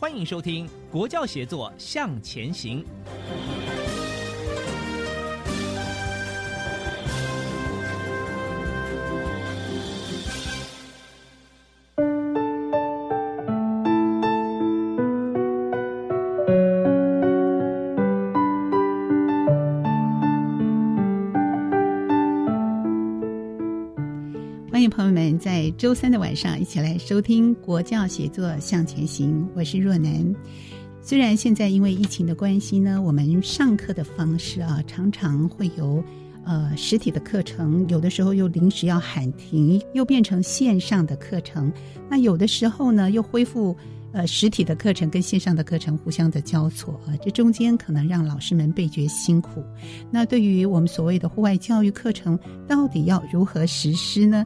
欢迎收听《国教协作向前行》。周三的晚上一起来收听《国教协作向前行》，我是若楠。虽然现在因为疫情的关系呢，我们上课的方式啊，常常会有呃实体的课程，有的时候又临时要喊停，又变成线上的课程。那有的时候呢，又恢复呃实体的课程跟线上的课程互相的交错啊，这中间可能让老师们倍觉辛苦。那对于我们所谓的户外教育课程，到底要如何实施呢？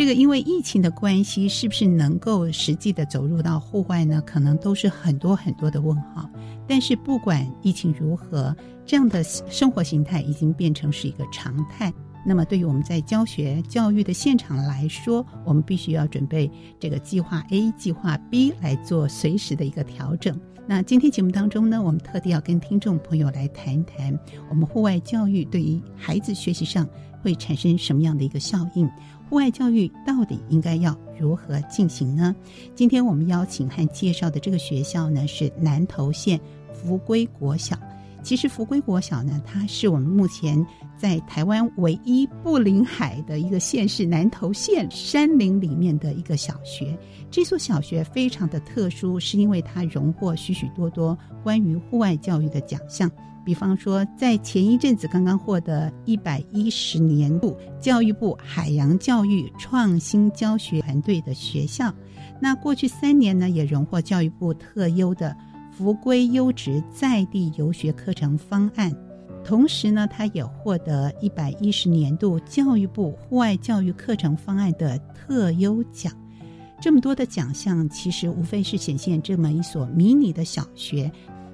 这个因为疫情的关系，是不是能够实际的走入到户外呢？可能都是很多很多的问号。但是不管疫情如何，这样的生活形态已经变成是一个常态。那么对于我们在教学教育的现场来说，我们必须要准备这个计划 A、计划 B 来做随时的一个调整。那今天节目当中呢，我们特地要跟听众朋友来谈一谈，我们户外教育对于孩子学习上会产生什么样的一个效应。户外教育到底应该要如何进行呢？今天我们邀请和介绍的这个学校呢，是南投县福归国小。其实福归国小呢，它是我们目前在台湾唯一不临海的一个县市——南投县山林里面的一个小学。这所小学非常的特殊，是因为它荣获许许多多关于户外教育的奖项。比方说，在前一阵子刚刚获得一百一十年度教育部海洋教育创新教学团队的学校，那过去三年呢，也荣获教育部特优的福归优质在地游学课程方案，同时呢，他也获得一百一十年度教育部户外教育课程方案的特优奖。这么多的奖项，其实无非是显现这么一所迷你的小学。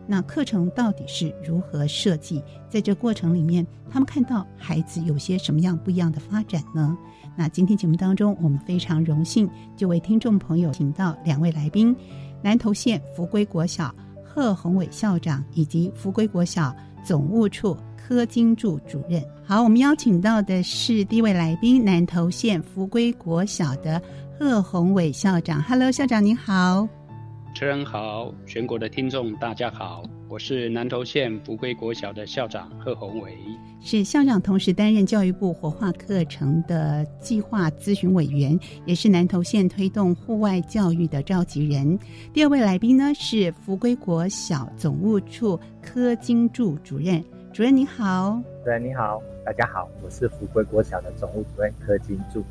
那课程到底是如何设计？在这过程里面，他们看到孩子有些什么样不一样的发展呢？那今天节目当中，我们非常荣幸就为听众朋友请到两位来宾：南投县福归国小贺宏伟校长以及福归国小总务处柯金柱主任。好，我们邀请到的是第一位来宾，南投县福归国小的贺宏伟校长。Hello，校长您好。主持人好，全国的听众大家好，我是南投县福归国小的校长贺宏伟，是校长，同时担任教育部活化课程的计划咨询委员，也是南投县推动户外教育的召集人。第二位来宾呢是福归国小总务处柯金柱主任，主任您好，主任你好。大家好，我是福贵国小的总务主任柯金柱。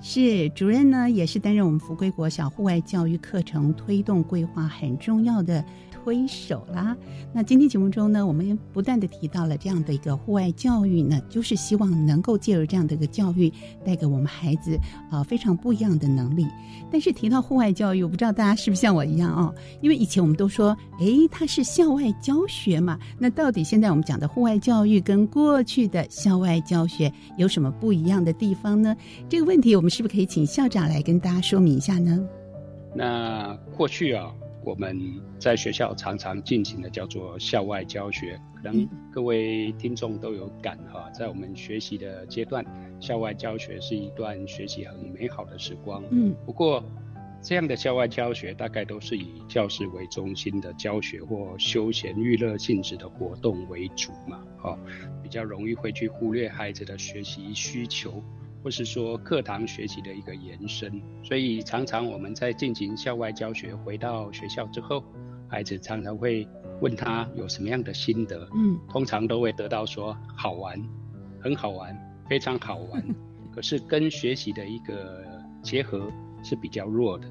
是主任呢，也是担任我们福贵国小户外教育课程推动规划很重要的挥手啦。那今天节目中呢，我们不断的提到了这样的一个户外教育呢，就是希望能够借由这样的一个教育，带给我们孩子啊非常不一样的能力。但是提到户外教育，我不知道大家是不是像我一样哦，因为以前我们都说，哎，它是校外教学嘛。那到底现在我们讲的户外教育跟过去的校外教学有什么不一样的地方呢？这个问题我们是不是可以请校长来跟大家说明一下呢？那过去啊，我们在学校常常进行的叫做校外教学，可能各位听众都有感哈，在我们学习的阶段，校外教学是一段学习很美好的时光。嗯，不过这样的校外教学大概都是以教室为中心的教学或休闲娱乐性质的活动为主嘛，哈，比较容易会去忽略孩子的学习需求。或是说课堂学习的一个延伸，所以常常我们在进行校外教学，回到学校之后，孩子常常会问他有什么样的心得，嗯，通常都会得到说好玩，很好玩，非常好玩，可是跟学习的一个结合是比较弱的。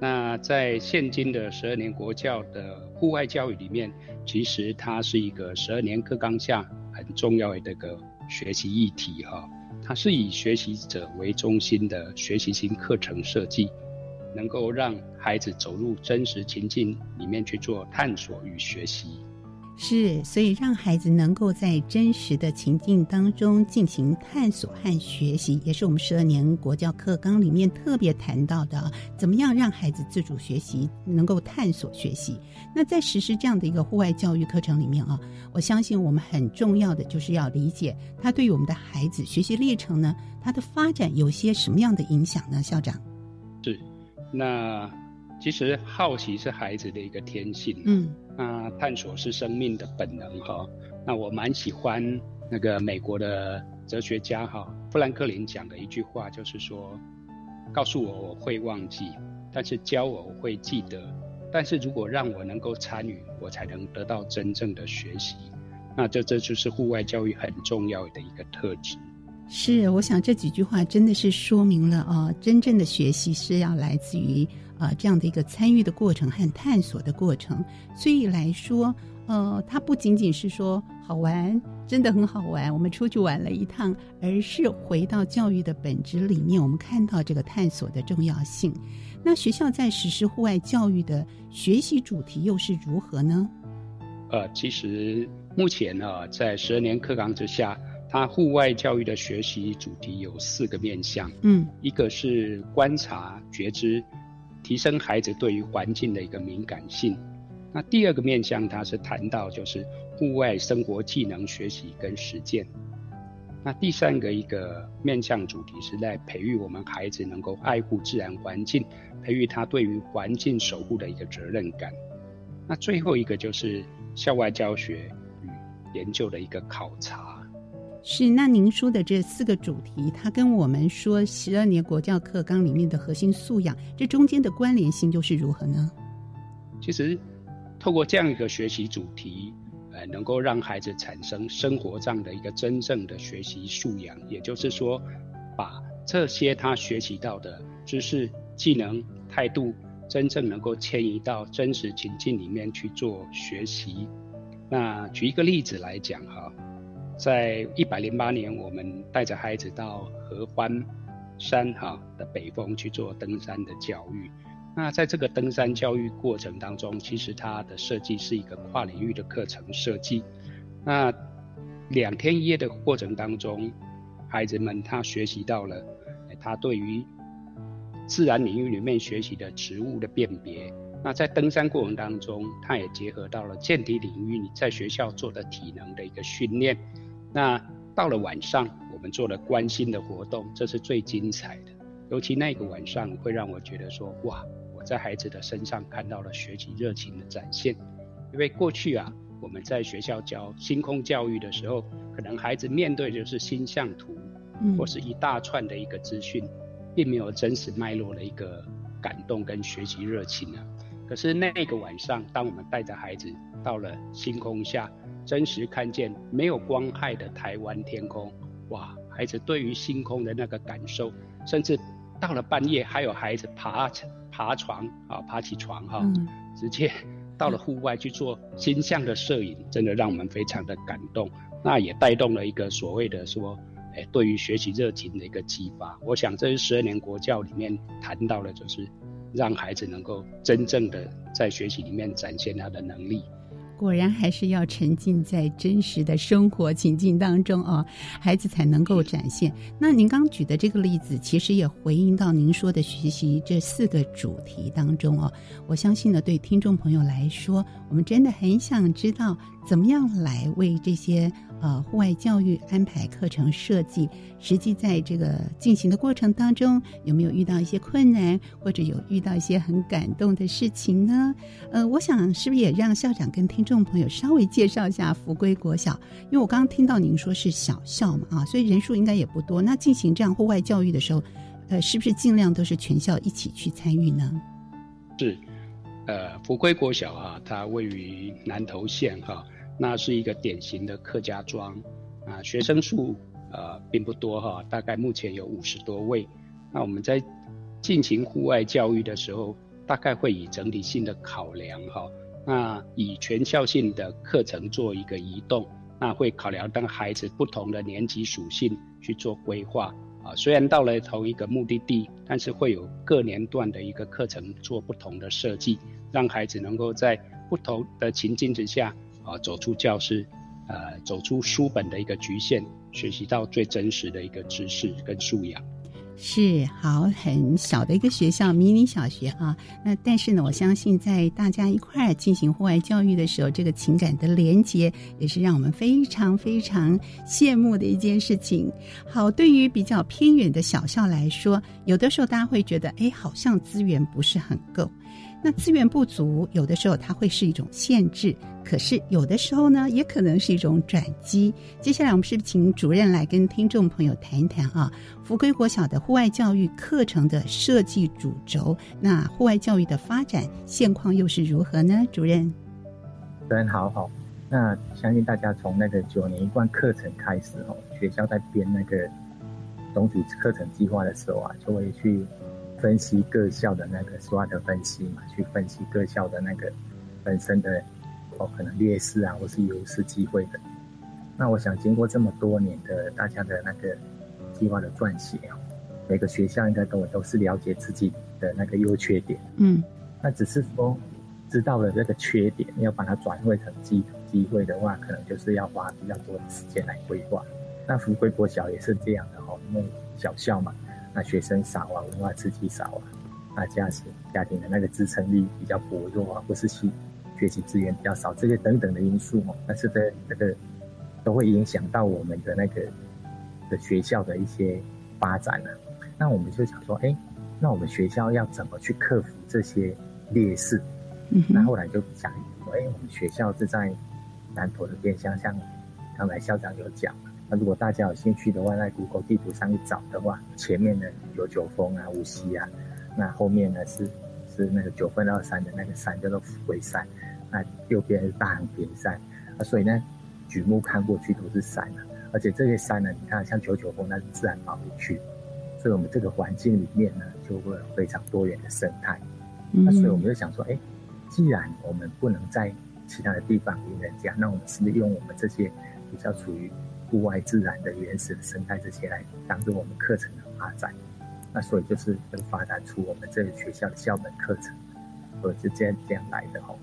那在现今的十二年国教的户外教育里面，其实它是一个十二年课纲下很重要的一个学习议题哈。它是以学习者为中心的学习型课程设计，能够让孩子走入真实情境里面去做探索与学习。是，所以让孩子能够在真实的情境当中进行探索和学习，也是我们十二年国教课纲里面特别谈到的，怎么样让孩子自主学习，能够探索学习。那在实施这样的一个户外教育课程里面啊，我相信我们很重要的就是要理解它对于我们的孩子学习历程呢，它的发展有些什么样的影响呢？校长，是，那其实好奇是孩子的一个天性，嗯。那探索是生命的本能哈。那我蛮喜欢那个美国的哲学家哈富兰克林讲的一句话，就是说，告诉我我会忘记，但是教我我会记得。但是如果让我能够参与，我才能得到真正的学习。那这这就是户外教育很重要的一个特质。是，我想这几句话真的是说明了啊，真正的学习是要来自于。啊，这样的一个参与的过程和探索的过程，所以来说，呃，它不仅仅是说好玩，真的很好玩，我们出去玩了一趟，而是回到教育的本质里面，我们看到这个探索的重要性。那学校在实施户外教育的学习主题又是如何呢？呃，其实目前呢，在十二年课纲之下，它户外教育的学习主题有四个面向，嗯，一个是观察觉知。提升孩子对于环境的一个敏感性。那第二个面向，它是谈到就是户外生活技能学习跟实践。那第三个一个面向主题是在培育我们孩子能够爱护自然环境，培育他对于环境守护的一个责任感。那最后一个就是校外教学与研究的一个考察。是，那您说的这四个主题，它跟我们说十二年国教课纲里面的核心素养，这中间的关联性又是如何呢？其实，透过这样一个学习主题，呃，能够让孩子产生生活上的一个真正的学习素养，也就是说，把这些他学习到的知识、技能、态度，真正能够迁移到真实情境里面去做学习。那举一个例子来讲哈。在一百零八年，我们带着孩子到合欢山哈的北峰去做登山的教育。那在这个登山教育过程当中，其实它的设计是一个跨领域的课程设计。那两天一夜的过程当中，孩子们他学习到了，他对于自然领域里面学习的植物的辨别。那在登山过程当中，他也结合到了健体领域你在学校做的体能的一个训练。那到了晚上，我们做了关心的活动，这是最精彩的。尤其那个晚上，会让我觉得说，哇，我在孩子的身上看到了学习热情的展现。因为过去啊，我们在学校教星空教育的时候，可能孩子面对就是星象图，或是一大串的一个资讯，并没有真实脉络的一个感动跟学习热情啊。可是那个晚上，当我们带着孩子到了星空下。真实看见没有光害的台湾天空，哇！孩子对于星空的那个感受，甚至到了半夜还有孩子爬爬床啊，爬起床哈，直接到了户外去做星象的摄影，真的让我们非常的感动。那也带动了一个所谓的说，哎，对于学习热情的一个激发。我想这是十二年国教里面谈到的，就是让孩子能够真正的在学习里面展现他的能力。果然还是要沉浸在真实的生活情境当中哦，孩子才能够展现。那您刚举的这个例子，其实也回应到您说的学习这四个主题当中哦。我相信呢，对听众朋友来说，我们真的很想知道，怎么样来为这些呃户外教育安排课程设计。实际在这个进行的过程当中，有没有遇到一些困难，或者有遇到一些很感动的事情呢？呃，我想是不是也让校长跟听众朋友稍微介绍一下福归国小？因为我刚刚听到您说是小校嘛，啊，所以人数应该也不多。那进行这样户外教育的时候，呃，是不是尽量都是全校一起去参与呢？是，呃，福归国小啊，它位于南投县哈，那是一个典型的客家庄啊，学生数。呃，并不多哈，大概目前有五十多位。那我们在进行户外教育的时候，大概会以整体性的考量哈，那以全校性的课程做一个移动，那会考量当孩子不同的年级属性去做规划啊。虽然到了同一个目的地，但是会有各年段的一个课程做不同的设计，让孩子能够在不同的情境之下啊，走出教室，呃，走出书本的一个局限。学习到最真实的一个知识跟素养，是好很小的一个学校，迷你小学啊。那但是呢，我相信在大家一块儿进行户外教育的时候，这个情感的连接也是让我们非常非常羡慕的一件事情。好，对于比较偏远的小校来说，有的时候大家会觉得，哎，好像资源不是很够。那资源不足，有的时候它会是一种限制，可是有的时候呢，也可能是一种转机。接下来，我们是请主任来跟听众朋友谈一谈啊？福归国小的户外教育课程的设计主轴，那户外教育的发展现况又是如何呢？主任，主任好好。那相信大家从那个九年一贯课程开始哦，学校在编那个总体课程计划的时候啊，就会去。分析各校的那个 SWOT 分析嘛，去分析各校的那个本身的哦可能劣势啊，或是优势机会的。那我想经过这么多年的大家的那个计划的撰写啊，每个学校应该都都是了解自己的那个优缺点。嗯，那只是说知道了这个缺点，要把它转换成机机会的话，可能就是要花比较多的时间来规划。那福贵国小也是这样的哦，因为小校嘛。那学生少啊，文化刺激少啊，那家庭家庭的那个支撑力比较薄弱啊，或是学学习资源比较少，这些等等的因素哦，但是这这个都会影响到我们的那个的学校的一些发展呢。那我们就想说，哎，那我们学校要怎么去克服这些劣势？那后来就想，哎，我们学校是在南投的边乡，像刚才校长有讲。那如果大家有兴趣的话，在 Google 地图上一找的话，前面呢有九峰啊、无锡啊，那后面呢是是那个九分二山的那个山叫做富贵山，那右边是大横边山，啊，所以呢举目看过去都是山啊，而且这些山呢，你看像九九峰那是自然保护区，所以我们这个环境里面呢就会有非常多元的生态，那所以。我们就想说，哎，既然我们不能在其他的地方赢人家，那我们是不是用我们这些比较处于户外自然的原始的生态这些来当做我们课程的发展，那所以就是能发展出我们这个学校的校本课程，或者是这样这样来的吼。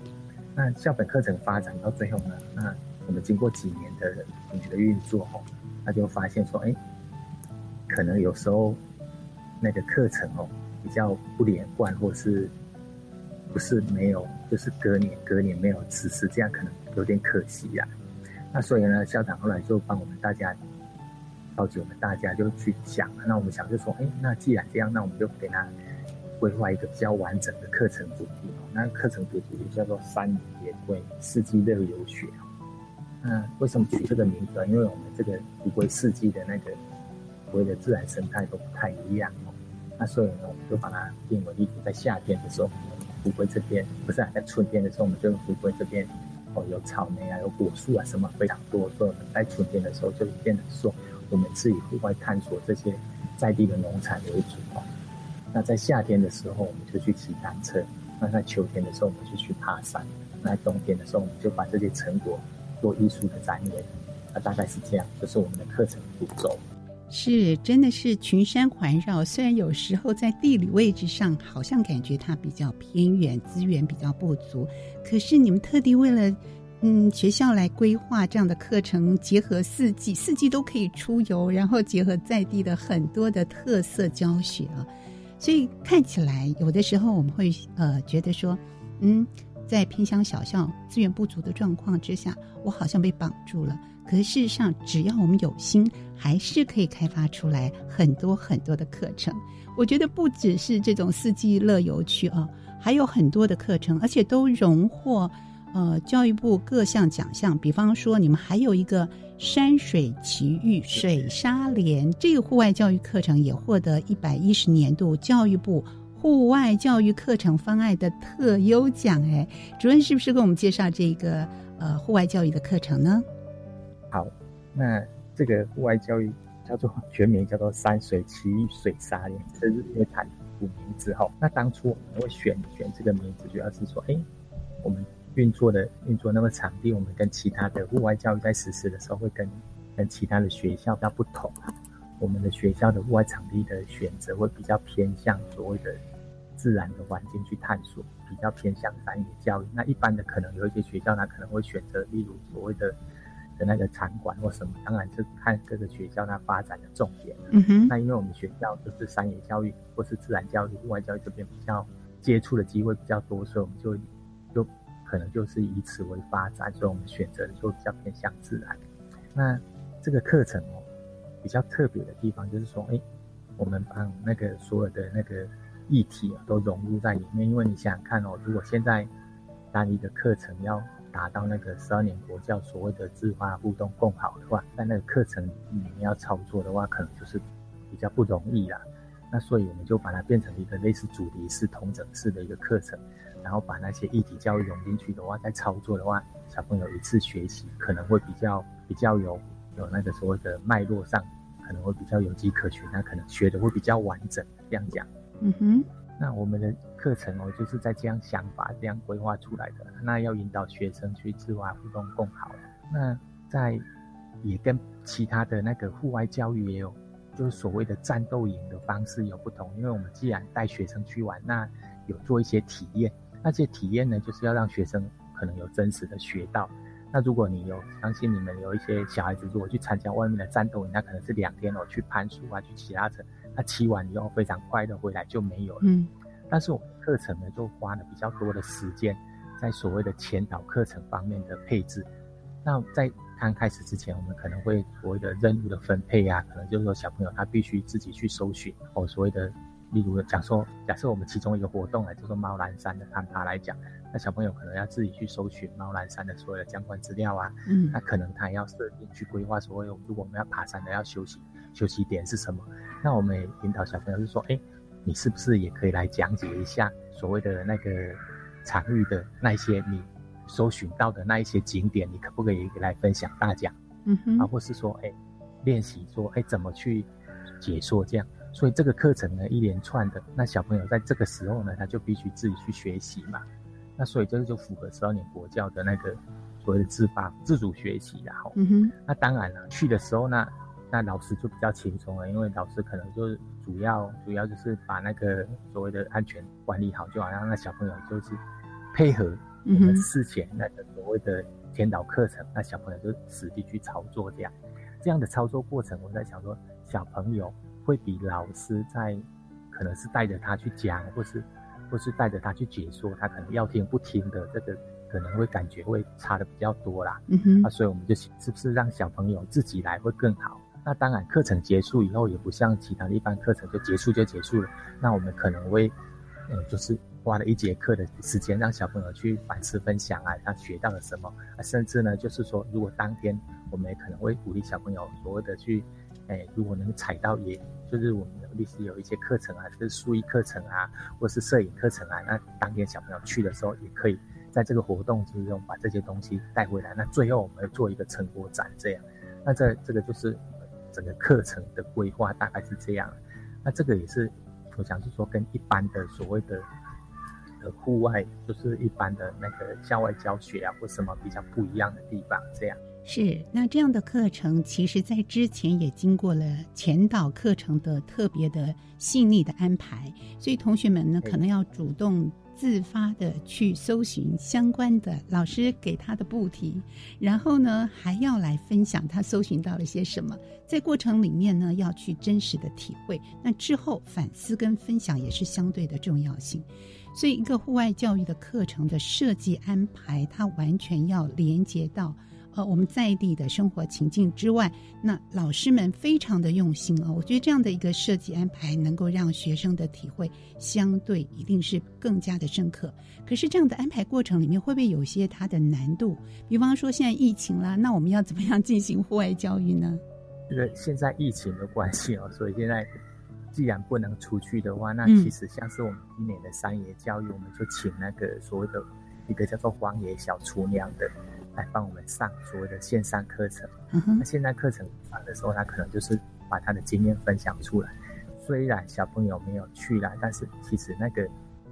那校本课程发展到最后呢，那我们经过几年的几年的运作吼，那就发现说，哎，可能有时候那个课程哦比较不连贯，或是不是没有，就是隔年隔年没有实施，这样可能有点可惜呀。那所以呢，校长后来就帮我们大家召集我们大家就去想，那我们想就说，哎，那既然这样，那我们就给他规划一个比较完整的课程主题。那课程主题叫做“山野野归四季乐游学”。那为什么取这个名字？因为我们这个乌龟四季的那个所谓的自然生态都不太一样哦。那所以呢，我们就把它定为，例如在夏天的时候，乌龟这边不是啊，在春天的时候，我们就乌龟这边。哦，有草莓啊，有果树啊，什么非常多。所以我们在春天的时候就变得说，我们是以户外探索这些在地的农产为主。那在夏天的时候，我们就去骑单车；那在秋天的时候，我们就去爬山；那在冬天的时候，我们就把这些成果做艺术的展演。那大概是这样，这是我们的课程步骤。是，真的是群山环绕。虽然有时候在地理位置上好像感觉它比较偏远，资源比较不足，可是你们特地为了嗯，学校来规划这样的课程，结合四季，四季都可以出游，然后结合在地的很多的特色教学啊，所以看起来有的时候我们会呃觉得说，嗯，在偏乡小校资源不足的状况之下，我好像被绑住了。可是事实上，只要我们有心，还是可以开发出来很多很多的课程。我觉得不只是这种四季乐游区啊，还有很多的课程，而且都荣获呃教育部各项奖项。比方说，你们还有一个山水奇遇水沙连这个户外教育课程，也获得一百一十年度教育部户外教育课程方案的特优奖。哎，主任是不是给我们介绍这个呃户外教育的课程呢？好，那这个户外教育叫做 全名叫做山水奇遇水沙连，这是因为它古名字哈。那当初我们会选选这个名字，主要是说，哎，我们运作的运作那个场地，我们跟其他的户外教育在实施的时候，会跟跟其他的学校比较不同啊。我们的学校的户外场地的选择会比较偏向所谓的自然的环境去探索，比较偏向山野教育。那一般的可能有一些学校它，可能会选择例如所谓的。的那个场馆或什么，当然是看各个学校它发展的重点。嗯哼。那因为我们学校就是山野教育或是自然教育、户外教育这边比较接触的机会比较多，所以我们就就可能就是以此为发展，所以我们选择的就比较偏向自然。那这个课程哦，比较特别的地方就是说，哎，我们把那个所有的那个议题都融入在里面。因为你想想看哦，如果现在单一的课程要达到那个十二年国教所谓的自发互动共好的话，在那个课程里面要操作的话，可能就是比较不容易啦。那所以我们就把它变成一个类似主题式、同整式的一个课程，然后把那些议题教育融进去的话，在操作的话，小朋友一次学习可能会比较比较有有那个所谓的脉络上，可能会比较有迹可循，那可能学的会比较完整。这样讲，嗯哼。那我们的课程哦，就是在这样想法、这样规划出来的。那要引导学生去自发互动共好。那在也跟其他的那个户外教育也有，就是所谓的战斗营的方式有不同。因为我们既然带学生去玩，那有做一些体验。那些体验呢，就是要让学生可能有真实的学到。那如果你有相信你们有一些小孩子，如果去参加外面的战斗营，那可能是两天哦，去攀树啊，去骑拉车。那骑完以后非常快的回来就没有了。嗯，但是我们课程呢就花了比较多的时间在所谓的前导课程方面的配置。那在刚开始之前，我们可能会所谓的任务的分配啊，可能就是说小朋友他必须自己去搜寻哦，所谓的例如讲说，假设我们其中一个活动啊，就是猫兰山的攀爬来讲，那小朋友可能要自己去搜寻猫兰山的所有的相关资料啊。嗯，那可能他要设定去规划所谓，如果我们要爬山的要休息。休息点是什么？那我们也引导小朋友是说，哎，你是不是也可以来讲解一下所谓的那个场域的那些你搜寻到的那一些景点，你可不可以来分享大家？嗯哼，啊，或是说，哎，练习说，哎，怎么去解说这样？所以这个课程呢，一连串的，那小朋友在这个时候呢，他就必须自己去学习嘛。那所以这个就符合十二年国教的那个所谓的自发自主学习，然后，嗯哼，那当然了，去的时候呢。那老师就比较轻松了，因为老师可能就是主要主要就是把那个所谓的安全管理好，就好像那小朋友就是配合我们事前那个所谓的先导课程，那小朋友就实地去操作这样，这样的操作过程，我在想说，小朋友会比老师在可能是带着他去讲，或是或是带着他去解说，他可能要听不听的这个可能会感觉会差的比较多啦。嗯哼，啊，所以我们就是不是让小朋友自己来会更好？那当然，课程结束以后也不像其他的一般课程就结束就结束了。那我们可能会，呃，就是花了一节课的时间，让小朋友去反思分享啊，他学到了什么啊，甚至呢，就是说，如果当天我们也可能会鼓励小朋友所谓的去，哎，如果能踩到，也就是我们有历史有一些课程啊，就是书艺课程啊，或是摄影课程啊，那当天小朋友去的时候，也可以在这个活动之中把这些东西带回来。那最后我们做一个成果展，这样，那这这个就是。整个课程的规划大概是这样，那这个也是我想是说跟一般的所谓的的户外，就是一般的那个校外教学啊或什么比较不一样的地方，这样。是那这样的课程，其实在之前也经过了前导课程的特别的细腻的安排，所以同学们呢可能要主动自发的去搜寻相关的老师给他的布题，然后呢，还要来分享他搜寻到了些什么。在过程里面呢，要去真实的体会。那之后反思跟分享也是相对的重要性。所以，一个户外教育的课程的设计安排，它完全要连接到。呃，我们在地的生活情境之外，那老师们非常的用心哦。我觉得这样的一个设计安排，能够让学生的体会相对一定是更加的深刻。可是这样的安排过程里面，会不会有一些它的难度？比方说现在疫情啦，那我们要怎么样进行户外教育呢？这个现在疫情的关系哦，所以现在既然不能出去的话，那其实像是我们今年的山野教育，我们就请那个所谓的一个叫做荒野小厨娘的。来帮我们上所谓的线上课程。那线上课程上的时候，他可能就是把他的经验分享出来。虽然小朋友没有去啦，但是其实那个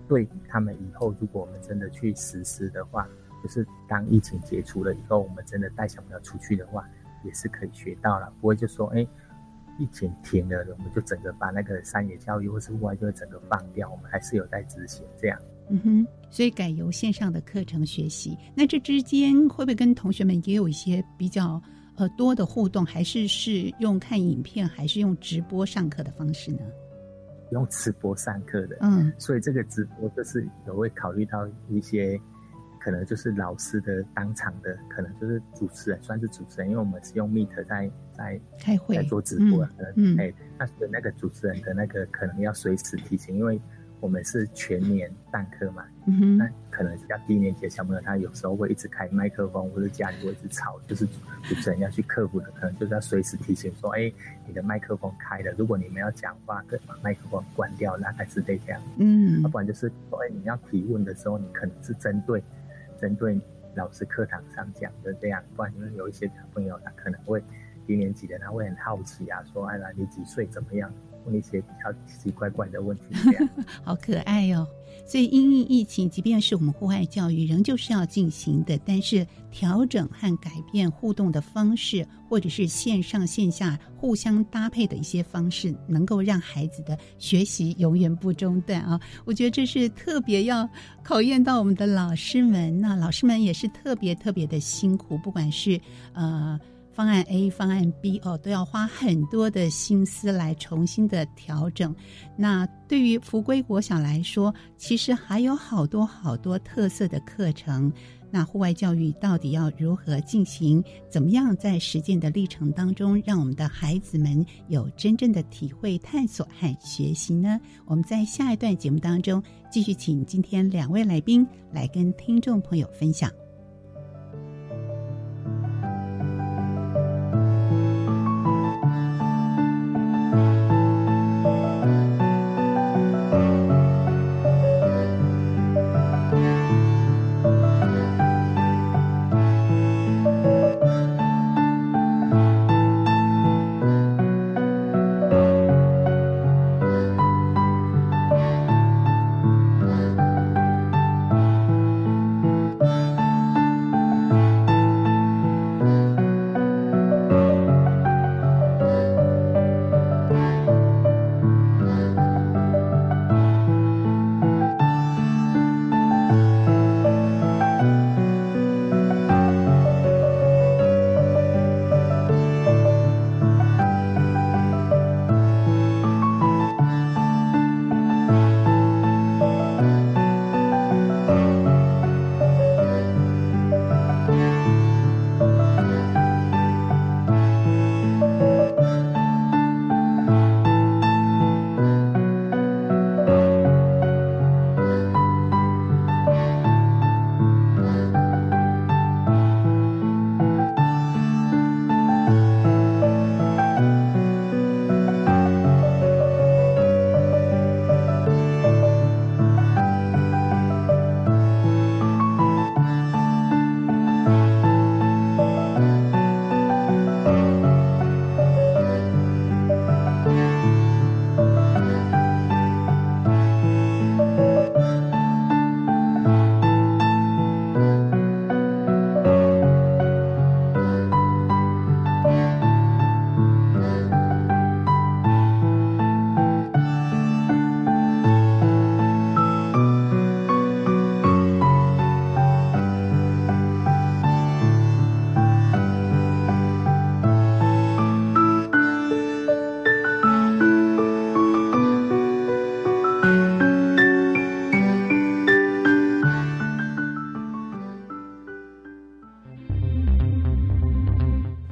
对他们以后，如果我们真的去实施的话，就是当疫情解除了以后，我们真的带小朋友出去的话，也是可以学到了。不会就说，哎，疫情停了，我们就整个把那个山野教育或是户外就会整个放掉。我们还是有在执行这样。嗯哼，所以改由线上的课程学习，那这之间会不会跟同学们也有一些比较呃多的互动，还是是用看影片，还是用直播上课的方式呢？用直播上课的，嗯，所以这个直播就是有会考虑到一些可能就是老师的当场的，可能就是主持人算是主持人，因为我们是用 Meet 在在开会在做直播，嗯，哎，那所以那个主持人的那个可能要随时提醒，因为。我们是全年上课嘛，那可能比较低年级的小朋友，他有时候会一直开麦克风，或者家里会一直吵，就是主持人要去克服的，可能就是要随时提醒说，哎，你的麦克风开了，如果你们要讲话，可以把麦克风关掉，大概是这样。嗯，要不然就是说，哎，你要提问的时候，你可能是针对针对老师课堂上讲的这样，不然因为有一些小朋友他可能会低年级的，他会很好奇啊，说，哎，你几岁，怎么样？问一些比较奇奇怪怪的问题，好可爱哟！所以因应疫情，即便是我们户外教育，仍旧是要进行的。但是调整和改变互动的方式，或者是线上线下互相搭配的一些方式，能够让孩子的学习永远不中断啊！我觉得这是特别要考验到我们的老师们。那老师们也是特别特别的辛苦，不管是呃。方案 A、方案 B 哦，都要花很多的心思来重新的调整。那对于福归国小来说，其实还有好多好多特色的课程。那户外教育到底要如何进行？怎么样在实践的历程当中，让我们的孩子们有真正的体会、探索和学习呢？我们在下一段节目当中继续请今天两位来宾来跟听众朋友分享。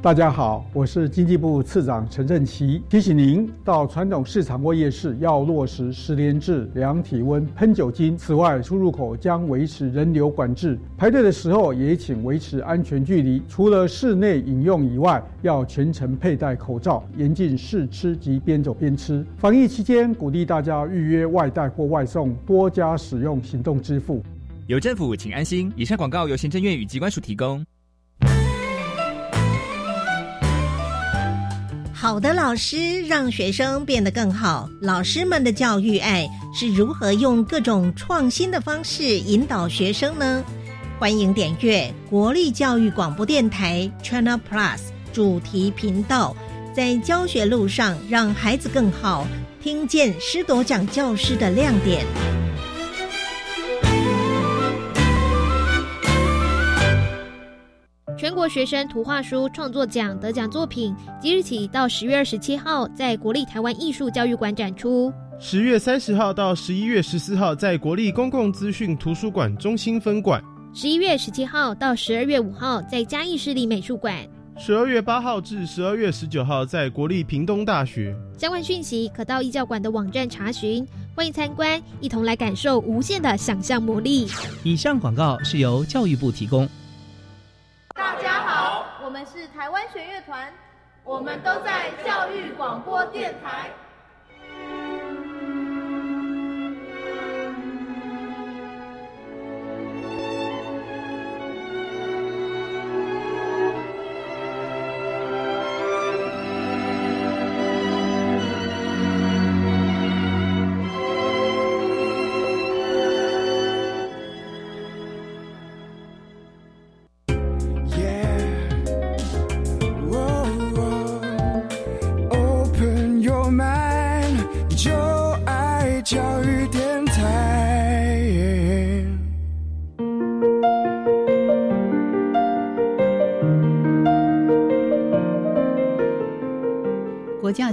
大家好，我是经济部次长陈振奇，提醒您到传统市场或夜市要落实十连制、量体温、喷酒精。此外，出入口将维持人流管制，排队的时候也请维持安全距离。除了室内饮用以外，要全程佩戴口罩，严禁试吃及边走边吃。防疫期间，鼓励大家预约外带或外送，多加使用行动支付。有政府，请安心。以上广告由行政院与机关署提供。好的老师让学生变得更好。老师们的教育爱是如何用各种创新的方式引导学生呢？欢迎点阅国立教育广播电台 China Plus 主题频道，在教学路上让孩子更好，听见师铎奖教师的亮点。全国学生图画书创作奖得奖作品，即日起到十月二十七号在国立台湾艺术教育馆展出；十月三十号到十一月十四号在国立公共资讯图书馆中心分馆；十一月十七号到十二月五号在嘉义市立美术馆；十二月八号至十二月十九号在国立屏东大学。相关讯息可到艺教馆的网站查询。欢迎参观，一同来感受无限的想象魔力。以上广告是由教育部提供。我是台湾弦乐团，我们都在教育广播电台。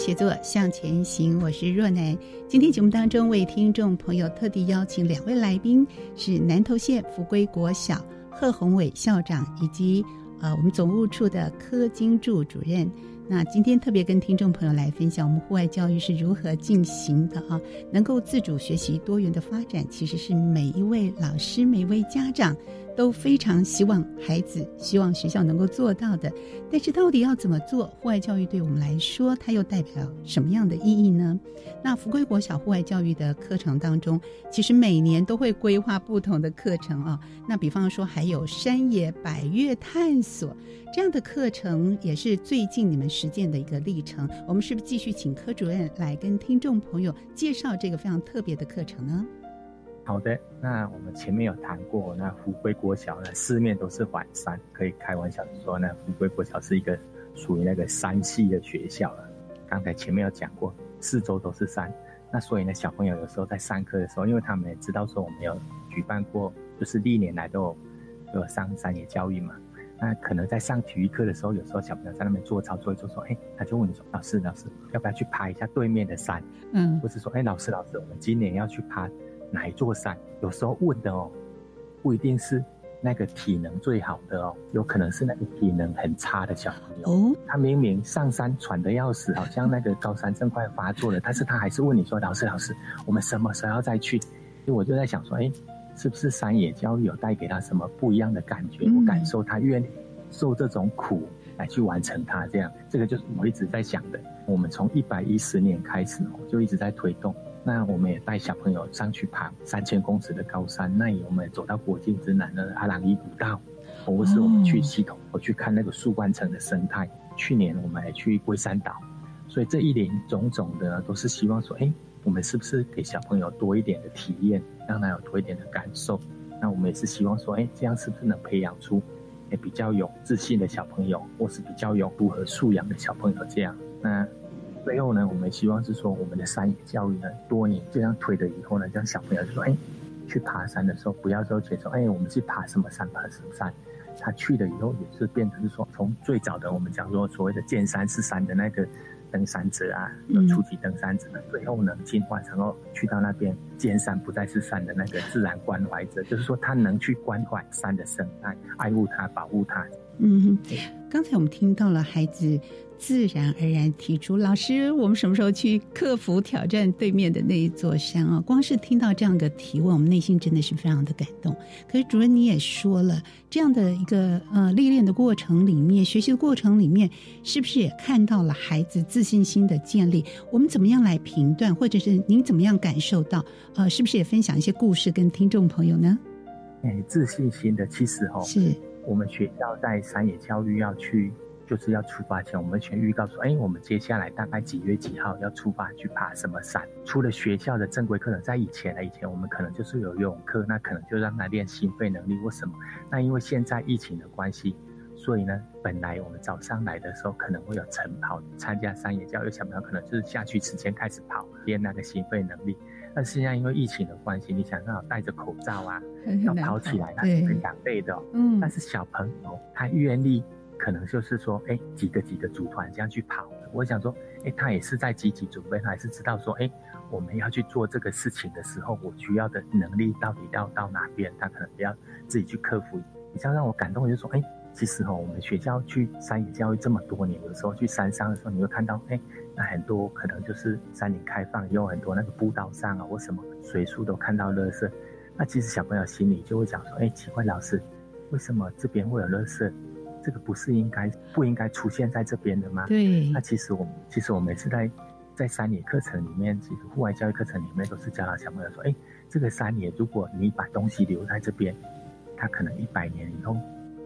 写作向前行，我是若楠。今天节目当中为听众朋友特地邀请两位来宾，是南投县福归国小贺宏伟校长，以及呃我们总务处的柯金柱主任。那今天特别跟听众朋友来分享我们户外教育是如何进行的啊，能够自主学习、多元的发展，其实是每一位老师、每一位家长。都非常希望孩子希望学校能够做到的，但是到底要怎么做？户外教育对我们来说，它又代表什么样的意义呢？那福归国小户外教育的课程当中，其实每年都会规划不同的课程啊。那比方说，还有山野百越探索这样的课程，也是最近你们实践的一个历程。我们是不是继续请科主任来跟听众朋友介绍这个非常特别的课程呢？好的，那我们前面有谈过，那福归国小呢，四面都是环山，可以开玩笑说呢，福归国小是一个属于那个山系的学校了。刚才前面有讲过，四周都是山，那所以呢，小朋友有时候在上课的时候，因为他们也知道说我们有举办过，就是历年来都有有上山野教育嘛，那可能在上体育课的时候，有时候小朋友在那边做操作一做，说，哎，他就问你说，老师，老师，要不要去爬一下对面的山？嗯，或是说，哎，老师，老师，我们今年要去爬。哪一座山？有时候问的哦，不一定是那个体能最好的哦，有可能是那个体能很差的小朋友。哦，他明明上山喘得要死，好像那个高山症快发作了，但是他还是问你说：“老师，老师，我们什么时候要再去？”因为我就在想说，哎，是不是山野教育有带给他什么不一样的感觉？我感受他愿意受这种苦来去完成它，这样，这个就是我一直在想的。我们从一百一十年开始哦，就一直在推动。那我们也带小朋友上去爬三千公尺的高山，那我们也走到国境之南的阿朗伊古道，或是我们去系统，我去看那个树冠层的生态。去年我们还去龟山岛，所以这一连种种的都是希望说，哎，我们是不是给小朋友多一点的体验，让他有多一点的感受？那我们也是希望说，哎，这样是不是能培养出，哎比较有自信的小朋友，或是比较有符合素养的小朋友？这样，那。最后呢，我们希望是说，我们的山野教育呢，多年这样推的以后呢，让小朋友就说，哎，去爬山的时候，不要说觉得，哎，我们去爬什么山，爬什么山。他去了以后，也是变成是说，从最早的我们讲说所谓的见山是山的那个登山者啊，初级登山者，最后呢，进化成后去到那边见山不再是山的那个自然关怀者，就是说他能去关怀山的生态，爱护它，保护它。嗯，刚才我们听到了孩子自然而然提出：“老师，我们什么时候去克服挑战对面的那一座山啊？”光是听到这样的提问，我们内心真的是非常的感动。可是主任你也说了，这样的一个呃历练的过程里面，学习的过程里面，是不是也看到了孩子自信心的建立？我们怎么样来评断，或者是您怎么样感受到？呃，是不是也分享一些故事跟听众朋友呢？哎，自信心的，其实哦，是我们学校在山野教育要去。就是要出发前，我们先预告说，哎，我们接下来大概几月几号要出发去爬什么山？除了学校的正规课程，在以前呢，以前我们可能就是有游泳课，那可能就让他练心肺能力或什么。那因为现在疫情的关系，所以呢，本来我们早上来的时候可能会有晨跑，参加山野教育小朋友可能就是下去之前开始跑，练那个心肺能力。但现在因为疫情的关系，你想要戴着口罩啊，要跑起来，那是很两倍的。嗯，但是小朋友他愿意。可能就是说，哎，几个几个组团这样去跑。我想说，哎，他也是在积极准备，他还是知道说，哎，我们要去做这个事情的时候，我需要的能力到底要到哪边，他可能要自己去克服。比较让我感动的就是说，哎，其实哈，我们学校去山野教育这么多年，有时候去山上的时候，你会看到，哎，那很多可能就是山林开放，有很多那个步道上啊或什么随处都看到垃圾。那其实小朋友心里就会想说，哎，奇怪，老师，为什么这边会有垃圾？这个不是应该不应该出现在这边的吗？对。那其实我其实我每次在在山野课程里面，其实户外教育课程里面都是教导小朋友说：，哎，这个山野，如果你把东西留在这边，它可能一百年以后，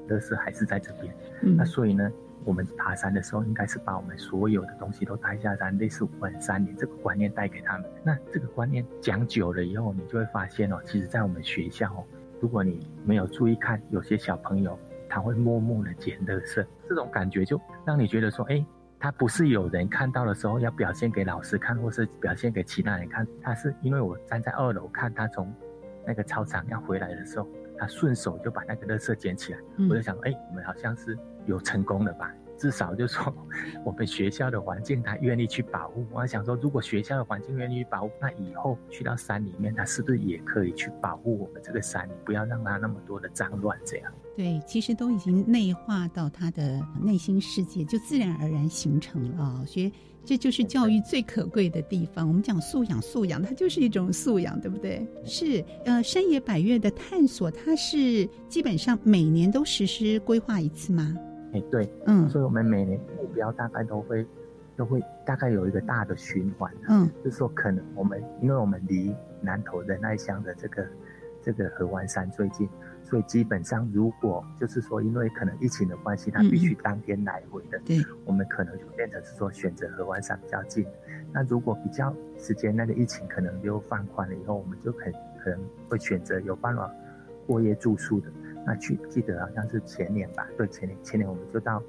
乐色还是在这边。嗯。那所以呢，我们爬山的时候，应该是把我们所有的东西都带下山，类似我们山野这个观念带给他们。那这个观念讲久了以后，你就会发现哦，其实在我们学校哦，如果你没有注意看，有些小朋友。他会默默的捡垃圾，这种感觉就让你觉得说，哎，他不是有人看到的时候要表现给老师看，或是表现给其他人看，他是因为我站在二楼看他从那个操场要回来的时候，他顺手就把那个垃圾捡起来，我就想，哎，我们好像是有成功了吧。至少就说，我们学校的环境他愿意去保护。我想说，如果学校的环境愿意去保护，那以后去到山里面，他是不是也可以去保护我们这个山？不要让它那么多的脏乱这样。对，其实都已经内化到他的内心世界，就自然而然形成了。所以这就是教育最可贵的地方。我们讲素养，素养它就是一种素养，对不对？是呃，山野百越的探索，它是基本上每年都实施规划一次吗？哎，对，嗯，所以我们每年目标大概都会，都会大概有一个大的循环，嗯，就是说可能我们，因为我们离南投仁爱乡的这个这个河湾山最近，所以基本上如果就是说因为可能疫情的关系，它必须当天来回的，对，我们可能就变成是说选择河湾山比较近。那如果比较时间那个疫情可能就放宽了以后，我们就可可能会选择有办法过夜住宿的。那去记得好像是前年吧，对前年前年我们就到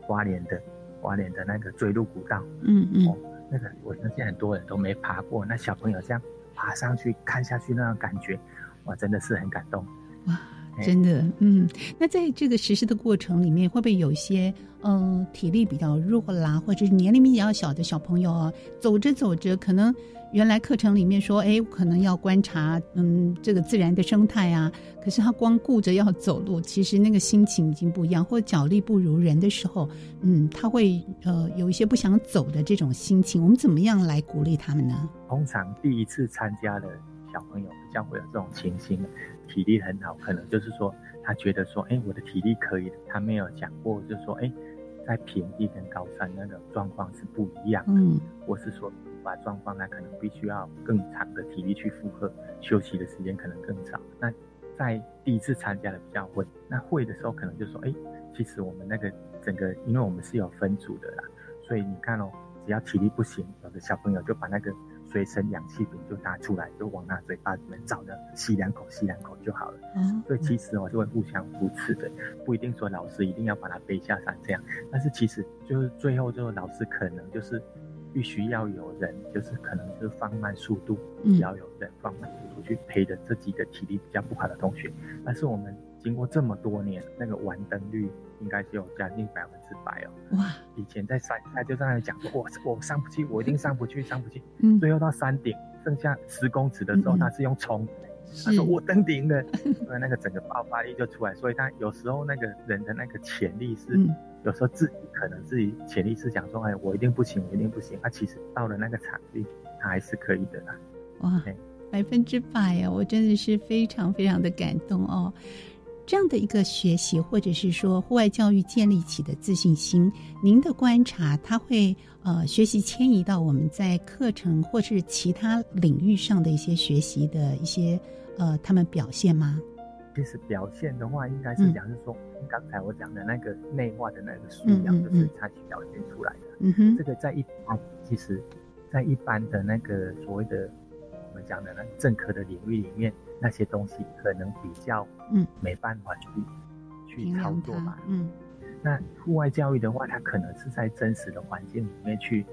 花莲的花莲的那个追鹿古道，嗯嗯，那个我相信很多人都没爬过，那小朋友这样爬上去看下去那种感觉，哇，真的是很感动，哇，真的，嗯，那在这个实施的过程里面，会不会有一些嗯体力比较弱啦，或者是年龄比较小的小朋友啊，走着走着可能。原来课程里面说，哎，可能要观察，嗯，这个自然的生态啊。可是他光顾着要走路，其实那个心情已经不一样。或脚力不如人的时候，嗯，他会呃有一些不想走的这种心情。我们怎么样来鼓励他们呢？通常第一次参加的小朋友比较会有这种情形，体力很好，可能就是说他觉得说，哎，我的体力可以的。他没有讲过，就是说，哎，在平地跟高山那个状况是不一样的。嗯，我是说。把状况，那可能必须要更长的体力去负荷，休息的时间可能更少。那在第一次参加的比较会，那会的时候可能就说，哎，其实我们那个整个，因为我们是有分组的啦，所以你看哦，只要体力不行，有的小朋友就把那个随身氧气瓶就拿出来，就往那嘴巴里面找着吸两口，吸两口就好了。嗯，所以其实哦就会互相扶持的，不一定说老师一定要把他背下山这样，但是其实就是最后就是老师可能就是。必须要有人，就是可能就是放慢速度，要有人放慢速度去陪着这几个体力比较不好的同学。但是我们经过这么多年，那个完登率应该是有将近百分之百哦。哇！以前在山下就在那里讲说，我我上不去，我一定上不去，上不去。嗯。最后到山顶剩下十公尺的时候，他是用冲，他说我登顶了，所 以那个整个爆发力就出来。所以他有时候那个人的那个潜力是有时候自己可能自己潜力是想说，哎，我一定不行，我一定不行。啊，其实到了那个场地，他还是可以的啦。哇，百分之百呀！我真的是非常非常的感动哦。这样的一个学习，或者是说户外教育建立起的自信心，您的观察，他会呃学习迁移到我们在课程或是其他领域上的一些学习的一些呃他们表现吗？其实表现的话，应该是讲是说，刚才我讲的那个内化的那个素养，就是他去表现出来的。嗯哼，这个在一般，其实，在一般的那个所谓的我们讲的那正科的领域里面，那些东西可能比较嗯没办法去去操作吧。嗯，那户外教育的话，它可能是在真实的环境里面去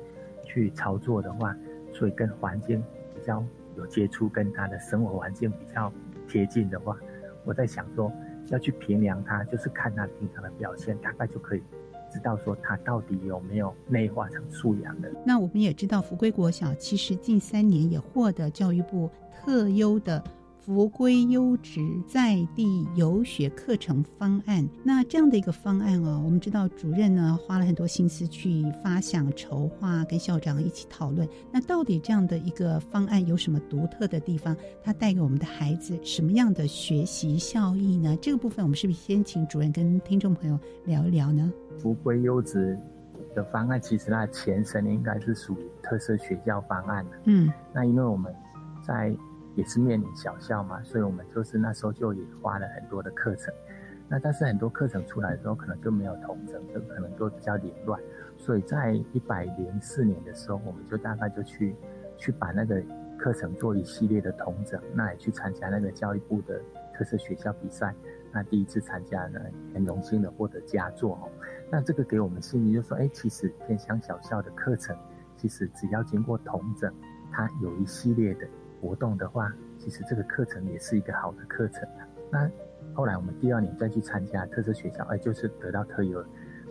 去操作的话，所以跟环境比较有接触，跟他的生活环境比较贴近的话。我在想说，要去评量他，就是看他平常的表现，大概就可以知道说他到底有没有内化成素养的。那我们也知道，福贵国小其实近三年也获得教育部特优的。福归优质在地游学课程方案，那这样的一个方案哦，我们知道主任呢花了很多心思去发想筹划，跟校长一起讨论。那到底这样的一个方案有什么独特的地方？它带给我们的孩子什么样的学习效益呢？这个部分我们是不是先请主任跟听众朋友聊一聊呢？福归优质的方案其实它的前身应该是属于特色学校方案的。嗯，那因为我们在也是面临小校嘛，所以我们就是那时候就也花了很多的课程，那但是很多课程出来的时候，可能就没有同整，就可能都比较凌乱，所以在一百零四年的时候，我们就大概就去去把那个课程做一系列的同整，那也去参加那个教育部的特色学校比赛，那第一次参加呢，很荣幸的获得佳作哦，那这个给我们信心，就说，哎，其实偏乡小校的课程，其实只要经过同整，它有一系列的。活动的话，其实这个课程也是一个好的课程啊。那后来我们第二年再去参加特色学校，哎，就是得到特优。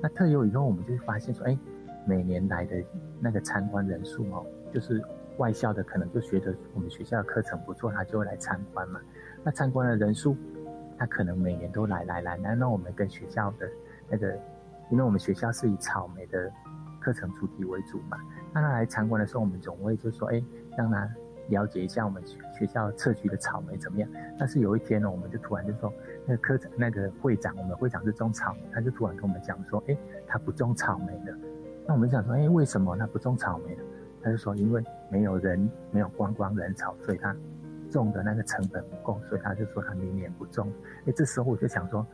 那特优以后，我们就发现说，哎，每年来的那个参观人数哦，就是外校的可能就觉得我们学校的课程不错，他就会来参观嘛。那参观的人数，他可能每年都来来来。那那我们跟学校的那个，因为我们学校是以草莓的课程主题为主嘛，那他来参观的时候，我们总会就说，哎，让他。了解一下我们学校测区的草莓怎么样？但是有一天呢，我们就突然就说，那个科长那个会长，我们会长是种草莓，他就突然跟我们讲说，哎，他不种草莓的。那我们想说，哎，为什么他不种草莓呢？他就说，因为没有人，没有观光人潮，所以他种的那个成本不够，所以他就说他明年不种。哎，这时候我就想说，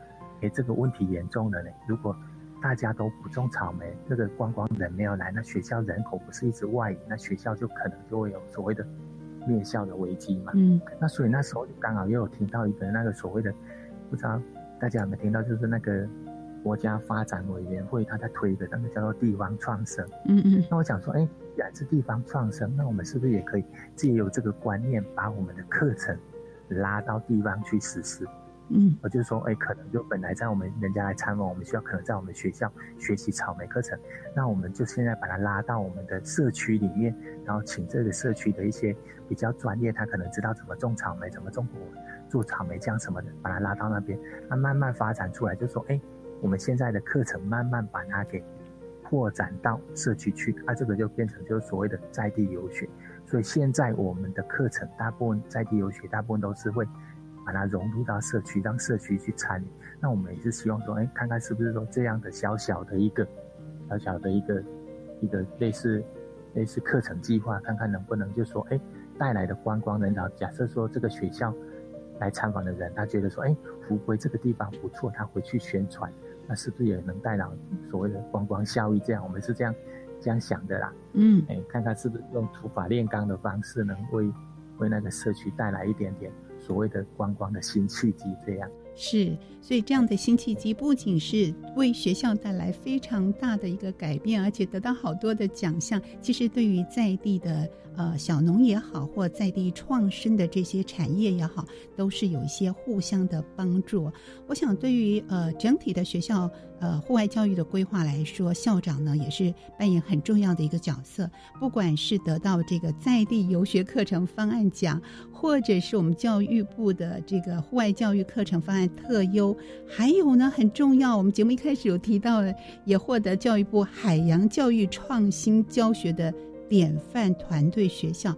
哎，这个问题严重了呢。如果大家都不种草莓，这个观光人没有来，那学校人口不是一直外移，那学校就可能就会有所谓的。灭校的危机嘛，嗯，那所以那时候就刚好又有听到一个那个所谓的，不知道大家有没有听到，就是那个国家发展委员会他在推的那个叫做地方创生，嗯嗯，那我想说，哎，既然是地方创生，那我们是不是也可以借由这个观念，把我们的课程拉到地方去实施？嗯，我就说，哎，可能就本来在我们人家来参观我们学校，可能在我们学校学习草莓课程，那我们就现在把它拉到我们的社区里面，然后请这个社区的一些比较专业，他可能知道怎么种草莓，怎么种果做草莓酱什么的，把它拉到那边，那慢慢发展出来，就说，哎，我们现在的课程慢慢把它给扩展到社区去，啊，这个就变成就是所谓的在地游学，所以现在我们的课程大部分在地游学，大部分都是会。把它融入到社区，让社区去参与。那我们也是希望说，哎，看看是不是说这样的小小的一个、小小的一个、一个类似类似课程计划，看看能不能就说，哎，带来的观光人潮。假设说这个学校来参访的人，他觉得说，哎，福归这个地方不错，他回去宣传，那是不是也能带来所谓的观光效益？这样我们是这样这样想的啦。嗯，哎，看看是不是用土法炼钢的方式，能为为那个社区带来一点点。所谓的观光的新契机，这样是，所以这样的新契机不仅是为学校带来非常大的一个改变，而且得到好多的奖项。其实对于在地的。呃，小农也好，或在地创新的这些产业也好，都是有一些互相的帮助。我想，对于呃整体的学校呃户外教育的规划来说，校长呢也是扮演很重要的一个角色。不管是得到这个在地游学课程方案奖，或者是我们教育部的这个户外教育课程方案特优，还有呢很重要，我们节目一开始有提到了，也获得教育部海洋教育创新教学的典范团队学校。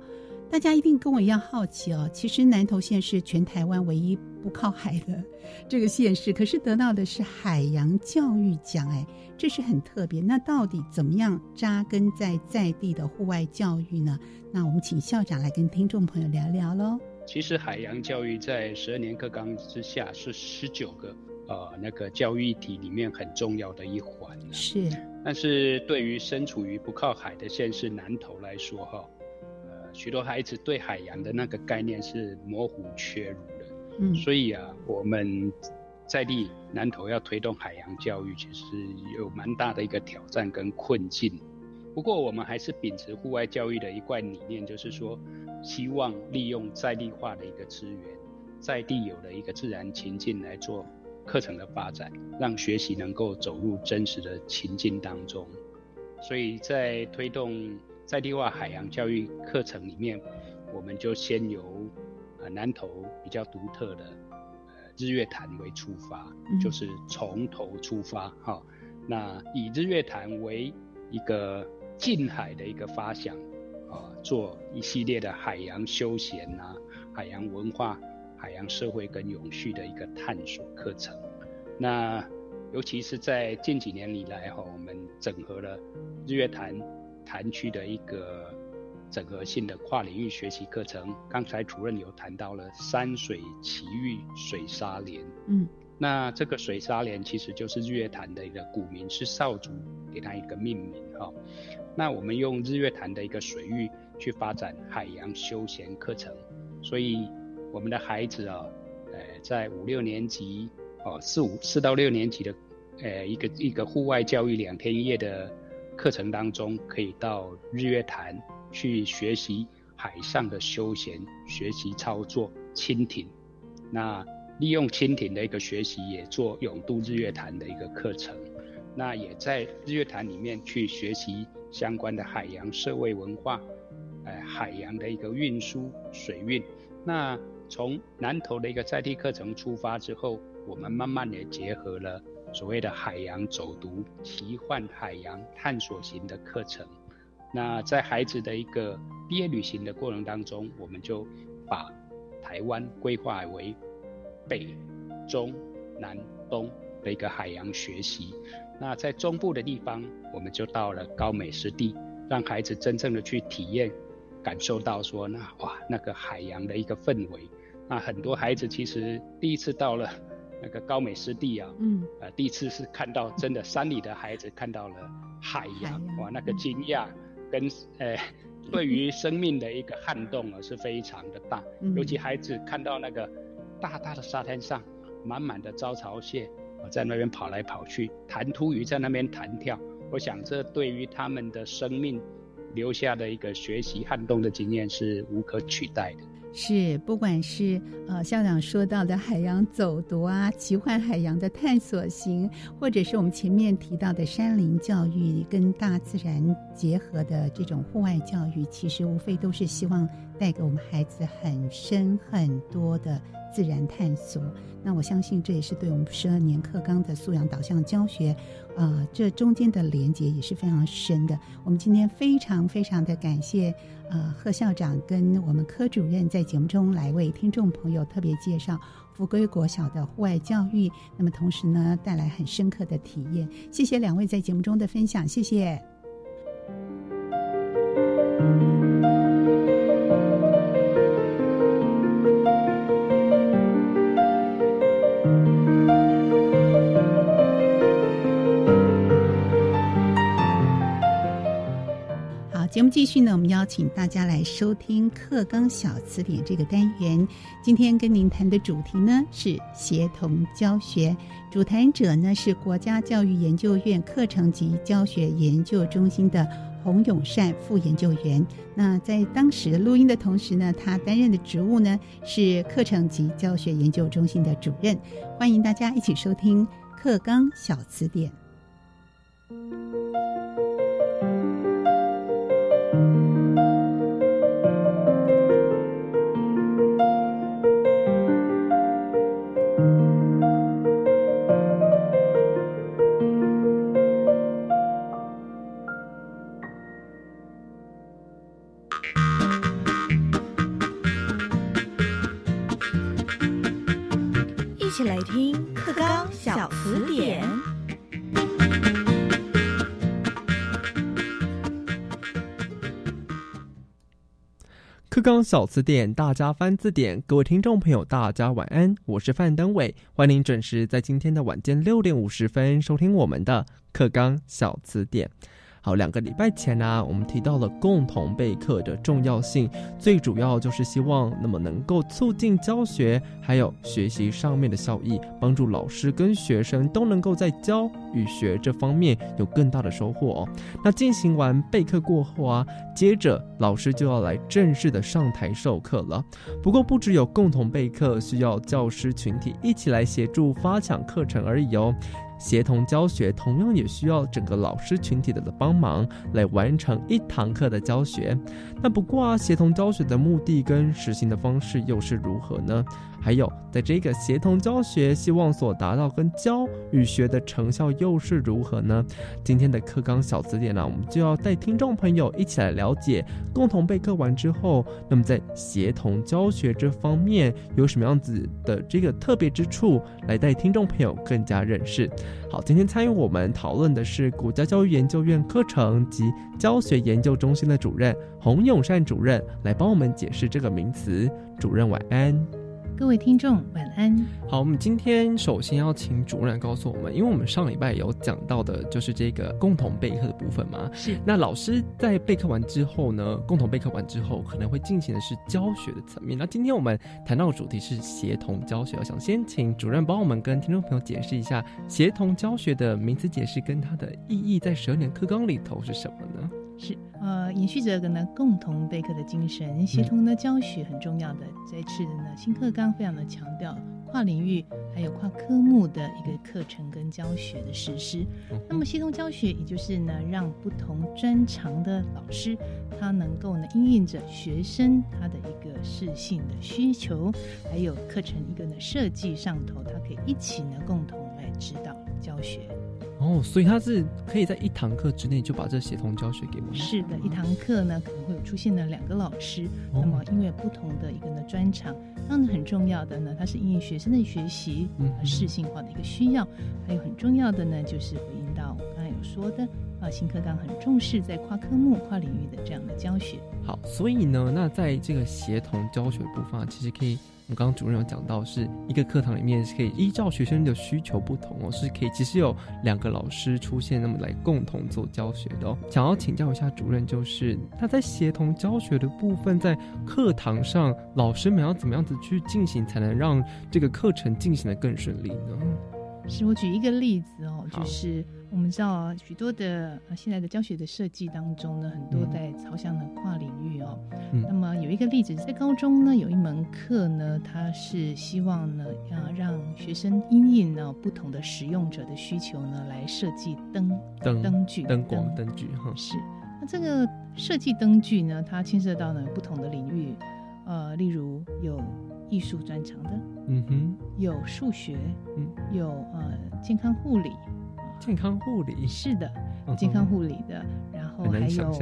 大家一定跟我一样好奇哦，其实南投县是全台湾唯一不靠海的这个县市，可是得到的是海洋教育奖，哎，这是很特别。那到底怎么样扎根在在地的户外教育呢？那我们请校长来跟听众朋友聊聊喽。其实海洋教育在十二年课纲之下是十九个呃那个教育议题里面很重要的一环。是。但是对于身处于不靠海的县市南投来说，哈。许多孩子对海洋的那个概念是模糊缺如的，所以啊，我们在地南投要推动海洋教育，其实有蛮大的一个挑战跟困境。不过，我们还是秉持户外教育的一贯理念，就是说，希望利用在地化的一个资源，在地有的一个自然情境来做课程的发展，让学习能够走入真实的情境当中。所以在推动。在地化海洋教育课程里面，我们就先由呃南投比较独特的呃日月潭为出发，就是从头出发哈。那以日月潭为一个近海的一个发想啊，做一系列的海洋休闲啊、海洋文化、海洋社会跟永续的一个探索课程。那尤其是在近几年以来哈，我们整合了日月潭。潭区的一个整合性的跨领域学习课程，刚才主任有谈到了山水奇遇水沙连，嗯，那这个水沙连其实就是日月潭的一个古名，是少主给它一个命名哈。那我们用日月潭的一个水域去发展海洋休闲课程，所以我们的孩子啊，呃，在五六年级哦，四五四到六年级的，呃，一个一个户外教育两天一夜的。课程当中可以到日月潭去学习海上的休闲，学习操作蜻蜓。那利用蜻蜓的一个学习，也做永渡日月潭的一个课程。那也在日月潭里面去学习相关的海洋社会文化，呃，海洋的一个运输水运。那从南投的一个在地课程出发之后，我们慢慢也结合了。所谓的海洋走读、奇幻海洋探索型的课程，那在孩子的一个毕业旅行的过程当中，我们就把台湾规划为北、中、南、东的一个海洋学习。那在中部的地方，我们就到了高美湿地，让孩子真正的去体验、感受到说，那哇，那个海洋的一个氛围。那很多孩子其实第一次到了。那个高美湿地啊，嗯，呃，第一次是看到真的山里的孩子看到了海洋，哇，那个惊讶跟 呃，对于生命的一个撼动啊是非常的大，尤其孩子看到那个大大的沙滩上满满的招潮蟹，在那边跑来跑去，弹突鱼在那边弹跳，我想这对于他们的生命留下的一个学习撼动的经验是无可取代的。是，不管是呃校长说到的海洋走读啊，奇幻海洋的探索型，或者是我们前面提到的山林教育，跟大自然结合的这种户外教育，其实无非都是希望带给我们孩子很深很多的。自然探索，那我相信这也是对我们十二年课纲的素养导向教学，呃，这中间的连接也是非常深的。我们今天非常非常的感谢，呃，贺校长跟我们科主任在节目中来为听众朋友特别介绍福归国小的户外教育，那么同时呢，带来很深刻的体验。谢谢两位在节目中的分享，谢谢。节目继续呢，我们邀请大家来收听《课纲小词典》这个单元。今天跟您谈的主题呢是协同教学，主谈者呢是国家教育研究院课程及教学研究中心的洪永善副研究员。那在当时录音的同时呢，他担任的职务呢是课程及教学研究中心的主任。欢迎大家一起收听《课纲小词典》。小词典，大家翻字典。各位听众朋友，大家晚安，我是范登伟，欢迎准时在今天的晚间六点五十分收听我们的课纲小词典。好，两个礼拜前呢，我们提到了共同备课的重要性，最主要就是希望那么能够促进教学还有学习上面的效益，帮助老师跟学生都能够在教与学这方面有更大的收获哦。那进行完备课过后啊，接着老师就要来正式的上台授课了。不过不只有共同备课，需要教师群体一起来协助发抢课程而已哦。协同教学同样也需要整个老师群体的帮忙来完成一堂课的教学。那不过啊，协同教学的目的跟实行的方式又是如何呢？还有，在这个协同教学希望所达到跟教与学的成效又是如何呢？今天的课纲小词典呢，我们就要带听众朋友一起来了解，共同备课完之后，那么在协同教学这方面有什么样子的这个特别之处，来带听众朋友更加认识。好，今天参与我们讨论的是国家教育研究院课程及教学研究中心的主任洪永善主任，来帮我们解释这个名词。主任晚安。各位听众，晚安。好，我们今天首先要请主任告诉我们，因为我们上礼拜有讲到的，就是这个共同备课的部分嘛。是。那老师在备课完之后呢，共同备课完之后，可能会进行的是教学的层面。那今天我们谈到的主题是协同教学，我想先请主任帮我们跟听众朋友解释一下协同教学的名词解释跟它的意义，在十二年课纲里头是什么呢？是，呃，延续着个呢共同备课的精神，协同的教学很重要的。这次的呢新课纲非常的强调跨领域还有跨科目的一个课程跟教学的实施。那么协同教学，也就是呢让不同专长的老师，他能够呢应应着学生他的一个适性的需求，还有课程一个呢设计上头，他可以一起呢共同来指导教学。哦，所以他是可以在一堂课之内就把这协同教学给我们。是的，一堂课呢可能会有出现了两个老师，那么因为不同的一个呢专长，当然很重要的呢，它是因应学生的学习和适性化的一个需要，还有很重要的呢就是回应到我刚才有说的啊，新课纲很重视在跨科目、跨领域的这样的教学。好，所以呢，那在这个协同教学部分，其实可以。我们刚刚主任有讲到，是一个课堂里面是可以依照学生的需求不同哦，是可以其实有两个老师出现，那么来共同做教学的哦。想要请教一下主任，就是他在协同教学的部分，在课堂上老师们要怎么样子去进行，才能让这个课程进行的更顺利呢？是我举一个例子哦，就是我们知道啊，许多的现在的教学的设计当中呢，很多在朝向的跨领域哦。那么有一个例子，在高中呢，有一门课呢，它是希望呢，要让学生因应呢不同的使用者的需求呢，来设计灯灯灯具灯光灯具哈。是，那这个设计灯具呢，它牵涉到呢不同的领域，呃，例如有。艺术专长的，嗯哼，有数学，嗯，有呃健康护理，健康护理是的，健康护理的，然后还有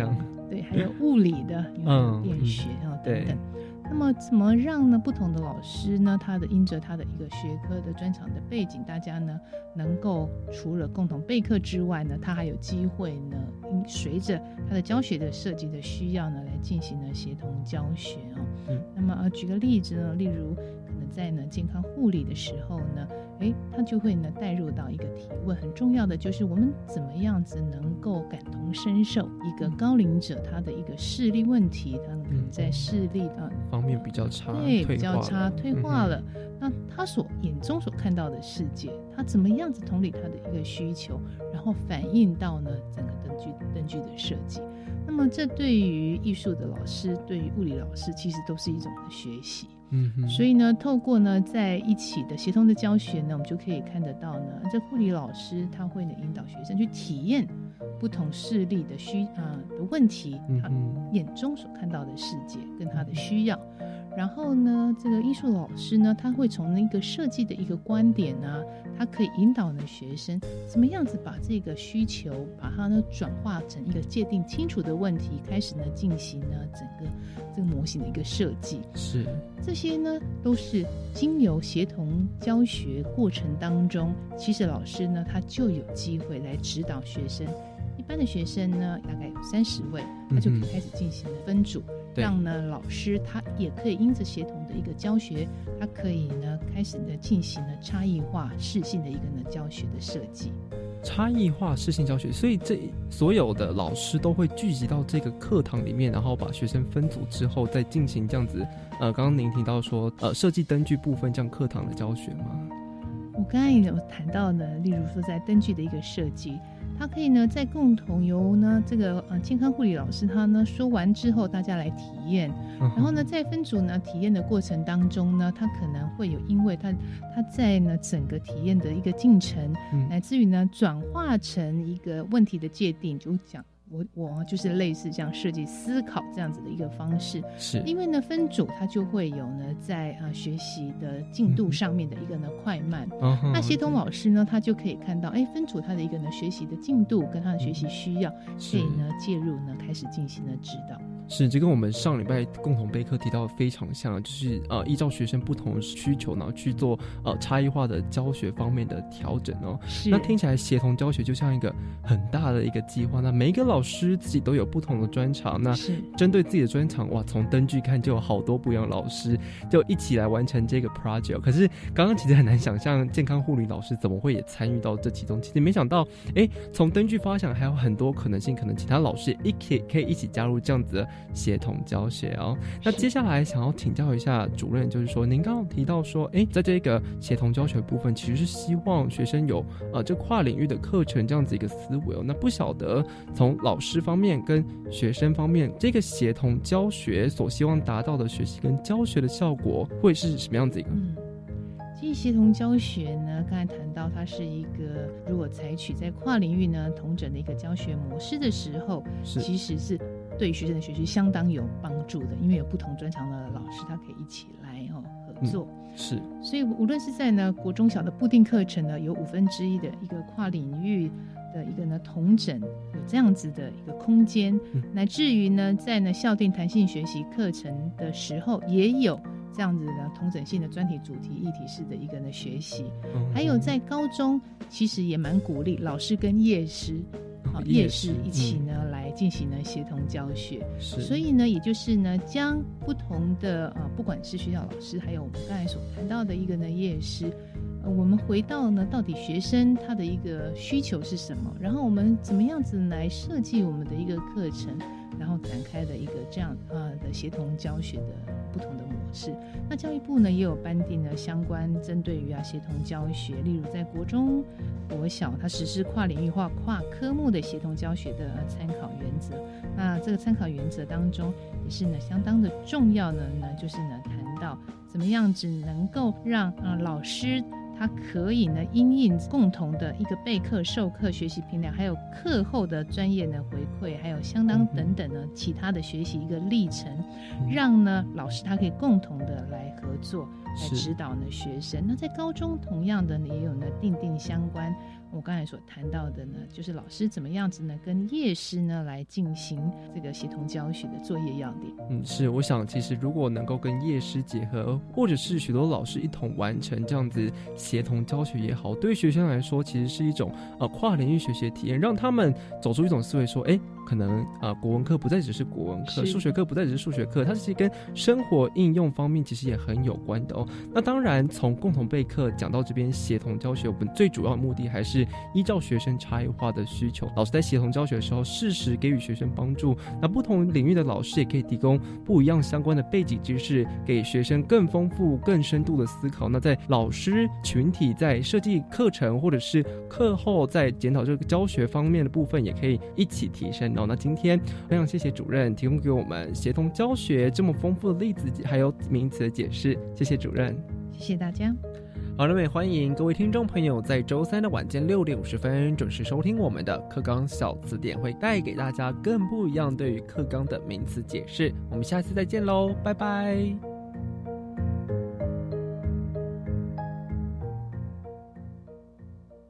对，还有物理的，嗯，电学啊等等。那么怎么让呢不同的老师呢，他的因着他的一个学科的专长的背景，大家呢能够除了共同备课之外呢，他还有机会呢，随着他的教学的设计的需要呢，来进行呢协同教学啊。嗯，那么呃举个例子呢，例如可能在呢健康护理的时候呢。哎，他就会呢带入到一个提问，很重要的就是我们怎么样子能够感同身受一个高龄者他的一个视力问题，他可能在视力的方面比较差，对，比较差，退化了。那他所眼中所看到的世界，他怎么样子同理他的一个需求，然后反映到呢整个灯具灯具的设计。那么这对于艺术的老师，对于物理老师，其实都是一种的学习。嗯，所以呢，透过呢在一起的协同的教学呢，我们就可以看得到呢，这护理老师他会呢引导学生去体验不同视力的需啊的问题，他眼中所看到的世界跟他的需要，然后呢，这个艺术老师呢，他会从那个设计的一个观点呢，他可以引导呢学生怎么样子把这个需求，把它呢转化成一个界定清楚的问题，开始呢进行呢整个这个模型的一个设计。是这些呢，都是经由协同教学过程当中，其实老师呢他就有机会来指导学生。一般的学生呢，大概有三十位，他就可以开始进行分组。让呢老师他也可以因着协同的一个教学，他可以呢开始呢进行了差异化适性的一个呢教学的设计。差异化适性教学，所以这所有的老师都会聚集到这个课堂里面，然后把学生分组之后，再进行这样子。呃，刚刚您提到说，呃，设计灯具部分这样课堂的教学吗？我刚才有谈到呢，例如说在灯具的一个设计。他可以呢，在共同由呢这个呃健康护理老师他呢说完之后，大家来体验，然后呢在分组呢体验的过程当中呢，他可能会有因为他他在呢整个体验的一个进程，乃至于呢转化成一个问题的界定，就讲。我我就是类似这样设计思考这样子的一个方式，是。因为呢分组它就会有呢在啊学习的进度上面的一个呢快慢，那协同老师呢他就可以看到，哎分组他的一个呢学习的进度跟他的学习需要，可以呢介入呢开始进行了指导。是，这跟我们上礼拜共同备课提到的非常像，就是呃，依照学生不同的需求，然后去做呃差异化的教学方面的调整哦。是。那听起来协同教学就像一个很大的一个计划，那每一个老师自己都有不同的专长，那针对自己的专长，哇，从灯具看就有好多不一样的老师，就一起来完成这个 project。可是刚刚其实很难想象，健康护理老师怎么会也参与到这其中？其实没想到，哎，从灯具发想还有很多可能性，可能其他老师也一起可以一起加入这样子的。协同教学哦，那接下来想要请教一下主任，就是说，您刚刚提到说，哎，在这个协同教学部分，其实是希望学生有呃这跨领域的课程这样子一个思维哦。那不晓得从老师方面跟学生方面，这个协同教学所希望达到的学习跟教学的效果会是什么样子一个？嗯，其实协同教学呢，刚才谈到它是一个如果采取在跨领域呢同整的一个教学模式的时候，其实是。对学生的学习相当有帮助的，因为有不同专长的老师，他可以一起来哦合作。是，所以无论是在呢国中小的固定课程呢，有五分之一的一个跨领域的一个呢同整，有这样子的一个空间，乃至于呢在呢校定弹性学习课程的时候，也有这样子的同整性的专题主题议题式的一个呢学习。还有在高中，其实也蛮鼓励老师跟业师。好，夜市一起呢来进行呢协同教学，所以呢，也就是呢将不同的呃，不管是学校老师，还有我们刚才所谈到的一个呢夜师，呃，我们回到呢到底学生他的一个需求是什么，然后我们怎么样子来设计我们的一个课程，然后展开的一个这样啊的协同教学的不同是。那教育部呢也有颁定了相关针对于啊协同教学，例如在国中。国小它实施跨领域化、跨科目的协同教学的参考原则。那这个参考原则当中也是呢相当的重要呢呢，就是呢谈到怎么样子能够让啊老师他可以呢因应共同的一个备课、授课、学习评量，还有课后的专业呢回馈，还有相当等等呢其他的学习一个历程，让呢老师他可以共同的来合作。来指导呢学生，那在高中同样的呢也有呢定定相关。我刚才所谈到的呢，就是老师怎么样子呢，跟夜师呢来进行这个协同教学的作业要点。嗯，是，我想其实如果能够跟夜师结合，或者是许多老师一同完成这样子协同教学也好，对学生来说其实是一种呃跨领域学习体验，让他们走出一种思维，说，哎，可能啊国文课不再只是国文课，数学课不再只是数学课，它其实跟生活应用方面其实也很有关的哦。那当然，从共同备课讲到这边协同教学，我们最主要的目的还依照学生差异化的需求，老师在协同教学的时候，适时给予学生帮助。那不同领域的老师也可以提供不一样相关的背景知识，给学生更丰富、更深度的思考。那在老师群体在设计课程或者是课后在检讨这个教学方面的部分，也可以一起提升。哦，那今天非常谢谢主任提供给我们协同教学这么丰富的例子，还有名词的解释。谢谢主任，谢谢大家。好了，也欢迎各位听众朋友在周三的晚间六点五十分准时收听我们的课纲小词典，会带给大家更不一样对于课纲的名词解释。我们下次再见喽，拜拜。